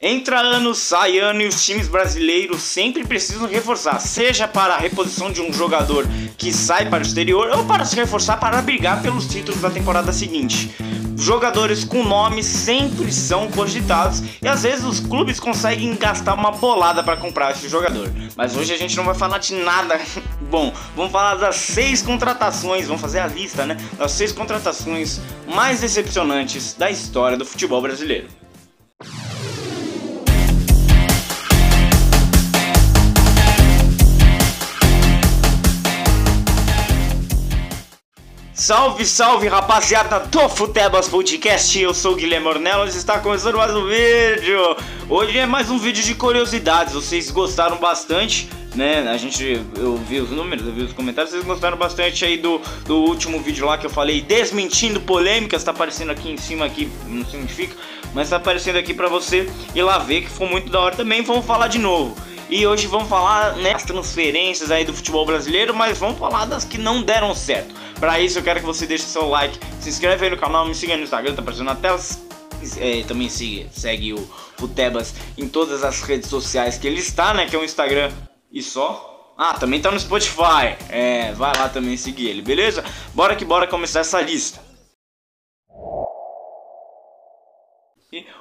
Entra ano, sai ano e os times brasileiros sempre precisam reforçar, seja para a reposição de um jogador que sai para o exterior ou para se reforçar para brigar pelos títulos da temporada seguinte. Jogadores com nome sempre são cogitados e às vezes os clubes conseguem gastar uma bolada para comprar esse jogador. Mas hoje a gente não vai falar de nada bom, vamos falar das seis contratações, vamos fazer a lista, né? Das seis contratações mais decepcionantes da história do futebol brasileiro. Salve, salve rapaziada do Futebas Podcast, eu sou o Guilherme Ornelas e está começando mais um vídeo. Hoje é mais um vídeo de curiosidades, vocês gostaram bastante, né? A gente, eu vi os números, eu vi os comentários, vocês gostaram bastante aí do, do último vídeo lá que eu falei desmentindo polêmicas, tá aparecendo aqui em cima aqui, não significa, mas tá aparecendo aqui pra você ir lá ver que foi muito da hora também, vamos falar de novo. E hoje vamos falar né, das transferências aí do futebol brasileiro, mas vamos falar das que não deram certo. Para isso eu quero que você deixe seu like, se inscreve aí no canal, me siga no Instagram, tá aparecendo na tela. É, também siga, segue o Futebas em todas as redes sociais que ele está, né? Que é o Instagram e só. Ah, também tá no Spotify. É, vai lá também seguir ele, beleza? Bora que bora começar essa lista.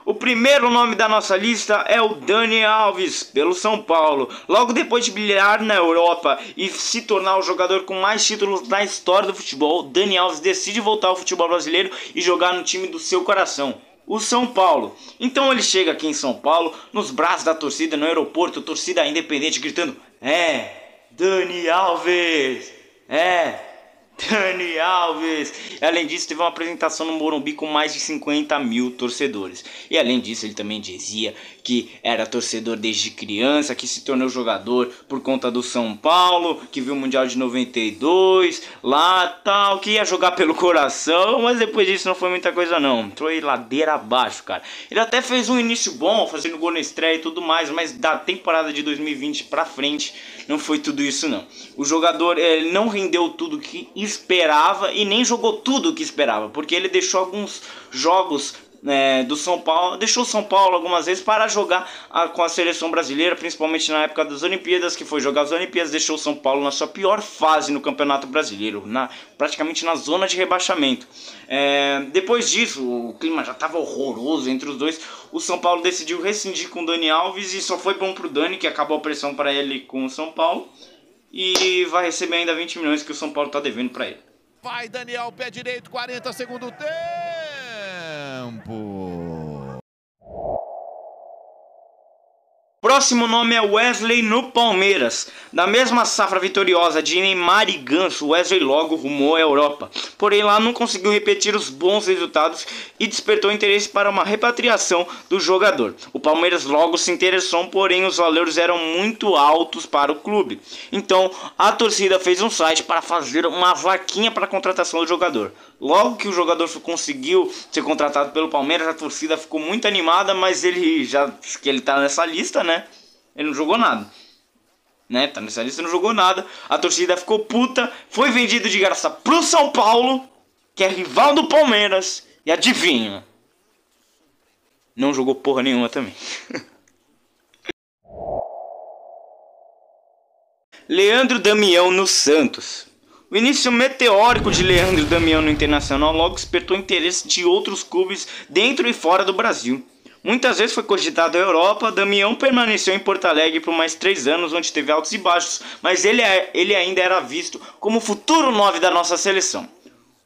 O primeiro nome da nossa lista é o Dani Alves, pelo São Paulo. Logo depois de brilhar na Europa e se tornar o jogador com mais títulos na história do futebol, Dani Alves decide voltar ao futebol brasileiro e jogar no time do seu coração. O São Paulo. Então ele chega aqui em São Paulo, nos braços da torcida no aeroporto, torcida independente gritando: É, Dani Alves! É, Dani Alves! Além disso, teve uma apresentação no Morumbi com mais de 50 mil torcedores. E além disso, ele também dizia que era torcedor desde criança, que se tornou jogador por conta do São Paulo, que viu o Mundial de 92, lá tal, que ia jogar pelo coração, mas depois disso não foi muita coisa não. Entrou aí ladeira abaixo, cara. Ele até fez um início bom, fazendo gol na estreia e tudo mais, mas da temporada de 2020 pra frente não foi tudo isso não. O jogador ele não rendeu tudo que esperava e nem jogou tudo o que esperava, porque ele deixou alguns jogos é, do São Paulo, deixou o São Paulo algumas vezes para jogar a, com a seleção brasileira, principalmente na época das Olimpíadas, que foi jogar as Olimpíadas, deixou o São Paulo na sua pior fase no Campeonato Brasileiro, na, praticamente na zona de rebaixamento. É, depois disso, o clima já estava horroroso entre os dois. O São Paulo decidiu rescindir com o Dani Alves e só foi bom pro Dani, que acabou a pressão para ele com o São Paulo. E vai receber ainda 20 milhões que o São Paulo está devendo para ele. Vai Daniel, pé direito, 40 segundo tempo tempo. Próximo nome é Wesley no Palmeiras. Da mesma safra vitoriosa de Neymar e Ganso, Wesley logo rumou à Europa. Porém, lá não conseguiu repetir os bons resultados e despertou interesse para uma repatriação do jogador. O Palmeiras logo se interessou, porém os valores eram muito altos para o clube. Então, a torcida fez um site para fazer uma vaquinha para a contratação do jogador. Logo que o jogador conseguiu ser contratado pelo Palmeiras, a torcida ficou muito animada, mas ele já que ele tá nessa lista, né? Ele não jogou nada. Né? Tá nessa lista, não jogou nada. A torcida ficou puta, foi vendido de graça pro São Paulo, que é rival do Palmeiras. E adivinha? Não jogou porra nenhuma também. Leandro Damião no Santos. O início meteórico de Leandro Damião no Internacional logo despertou interesse de outros clubes dentro e fora do Brasil. Muitas vezes foi cogitado a Europa, Damião permaneceu em Porto Alegre por mais três anos, onde teve altos e baixos, mas ele, é, ele ainda era visto como futuro 9 da nossa seleção.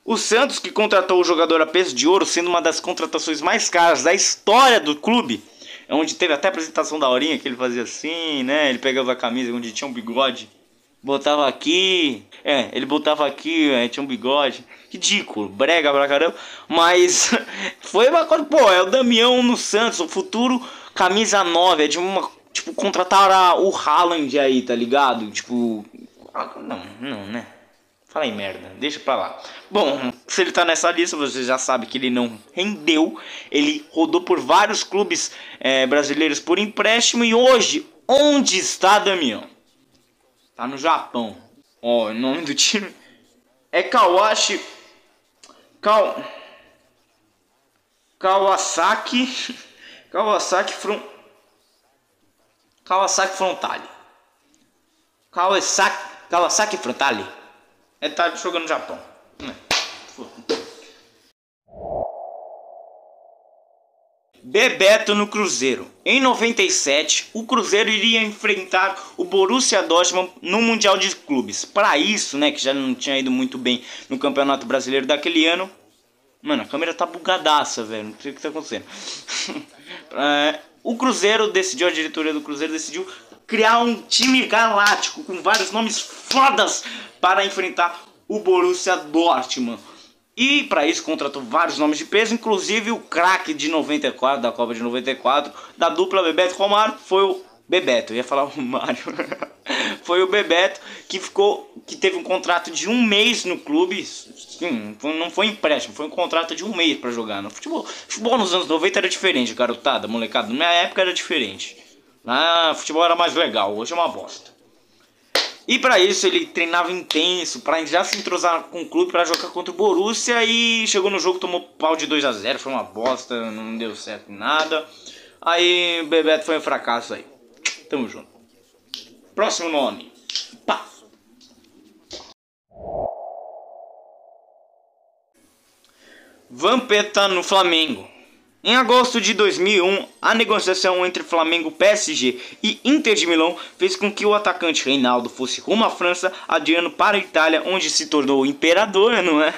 O Santos, que contratou o jogador a peso de ouro, sendo uma das contratações mais caras da história do clube, onde teve até a apresentação da Horinha, que ele fazia assim, né? Ele pegava a camisa onde tinha um bigode botava aqui, é, ele botava aqui, é, tinha um bigode, ridículo, brega pra caramba, mas foi uma coisa, pô, é o Damião no Santos, o futuro camisa 9, é de uma, tipo, contratar o Haaland aí, tá ligado? Tipo, ah, não, não, né? Fala aí merda, deixa pra lá. Bom, se ele tá nessa lista, você já sabe que ele não rendeu. Ele rodou por vários clubes é, brasileiros por empréstimo. E hoje, onde está Damião? Tá no Japão. Ó, o nome do time é Kawashi. Kaw... Kawasaki. Kawasaki from Kawasaki Frontale. Kawasaki, Kawasaki Frontale. É tá jogando no Japão. Bebeto no Cruzeiro. Em 97, o Cruzeiro iria enfrentar o Borussia Dortmund no Mundial de Clubes. Para isso, né, que já não tinha ido muito bem no Campeonato Brasileiro daquele ano. Mano, a câmera tá bugadaça, velho. Não sei o que tá acontecendo. é, o Cruzeiro decidiu, a diretoria do Cruzeiro decidiu criar um time galáctico com vários nomes fodas para enfrentar o Borussia Dortmund. E para isso contratou vários nomes de peso, inclusive o craque de 94, da Copa de 94, da dupla Bebeto Romário, foi o Bebeto, eu ia falar o Mário. foi o Bebeto que ficou, que teve um contrato de um mês no clube. Sim, não foi empréstimo, foi um contrato de um mês para jogar no futebol. Futebol nos anos 90 era diferente, garotada, molecada. Na minha época era diferente. Ah, futebol era mais legal, hoje é uma bosta. E para isso ele treinava intenso, para já se entrosar com o clube para jogar contra o Borussia e chegou no jogo tomou pau de 2 a 0, foi uma bosta, não deu certo nada. Aí Bebeto foi um fracasso aí. Tamo junto. Próximo nome. Pá. Vampeta no Flamengo. Em agosto de 2001, a negociação entre Flamengo, PSG e Inter de Milão fez com que o atacante Reinaldo fosse rumo à França, adiando para a Itália, onde se tornou imperador, não é?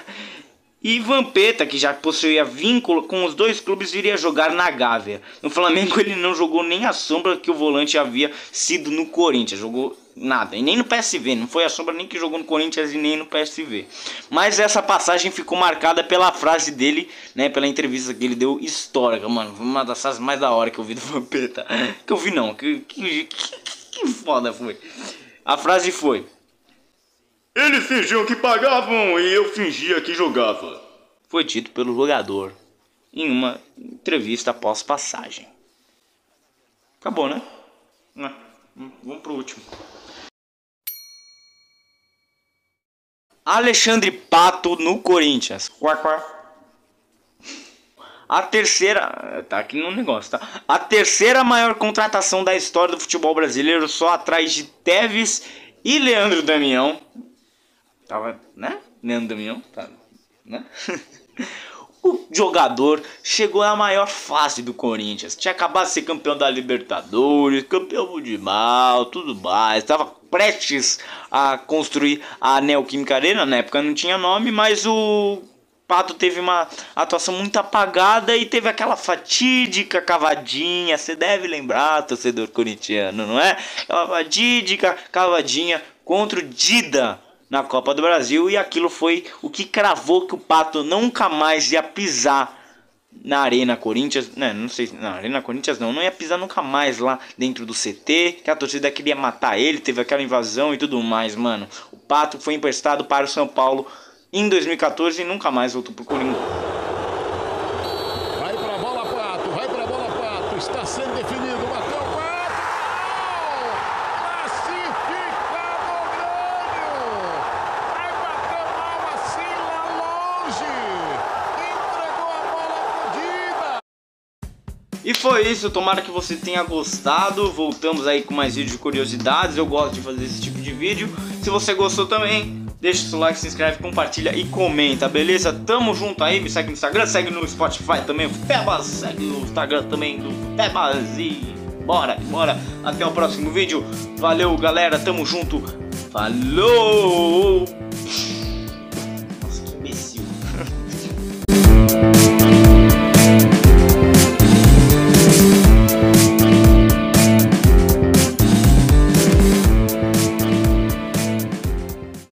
E Vampeta, que já possuía vínculo com os dois clubes, iria jogar na Gávea. No Flamengo ele não jogou nem a sombra que o volante havia sido no Corinthians. Jogou nada. E nem no PSV. Não foi a sombra nem que jogou no Corinthians e nem no PSV. Mas essa passagem ficou marcada pela frase dele, né? Pela entrevista que ele deu histórica, mano. Uma das frases mais da hora que eu vi do Vampeta. Que eu vi não. Que, que, que, que foda foi. A frase foi. Eles fingiam que pagavam e eu fingia que jogava. Foi dito pelo jogador em uma entrevista após passagem. Acabou, né? Vamos pro último. Alexandre Pato no Corinthians. A terceira. Tá aqui no negócio, tá? A terceira maior contratação da história do futebol brasileiro, só atrás de Teves e Leandro Damião. Tava, né? Leandro Damião, tá, né? o jogador chegou à maior fase do Corinthians. Tinha acabado de ser campeão da Libertadores, campeão mundial, tudo mais. Estava prestes a construir a Neoquímica Arena. Na época não tinha nome, mas o Pato teve uma atuação muito apagada e teve aquela fatídica cavadinha. Você deve lembrar, torcedor corintiano, não é? Aquela fatídica cavadinha contra o Dida na Copa do Brasil e aquilo foi o que cravou que o Pato nunca mais ia pisar na Arena Corinthians, né, não sei, na Arena Corinthians não, não ia pisar nunca mais lá dentro do CT, que a torcida queria matar ele, teve aquela invasão e tudo mais, mano. O Pato foi emprestado para o São Paulo em 2014 e nunca mais voltou pro Corinthians. Vai pra bola, Pato, vai pra bola, Pato, está sendo definido, bateu, foi isso, tomara que você tenha gostado. Voltamos aí com mais vídeos de curiosidades. Eu gosto de fazer esse tipo de vídeo. Se você gostou também, deixa o seu like, se inscreve, compartilha e comenta, beleza? Tamo junto aí, me segue no Instagram, segue no Spotify também, o Febas, segue no Instagram também do Febas e bora, bora. Até o próximo vídeo. Valeu, galera, tamo junto. Falou! Nossa, que imbecil.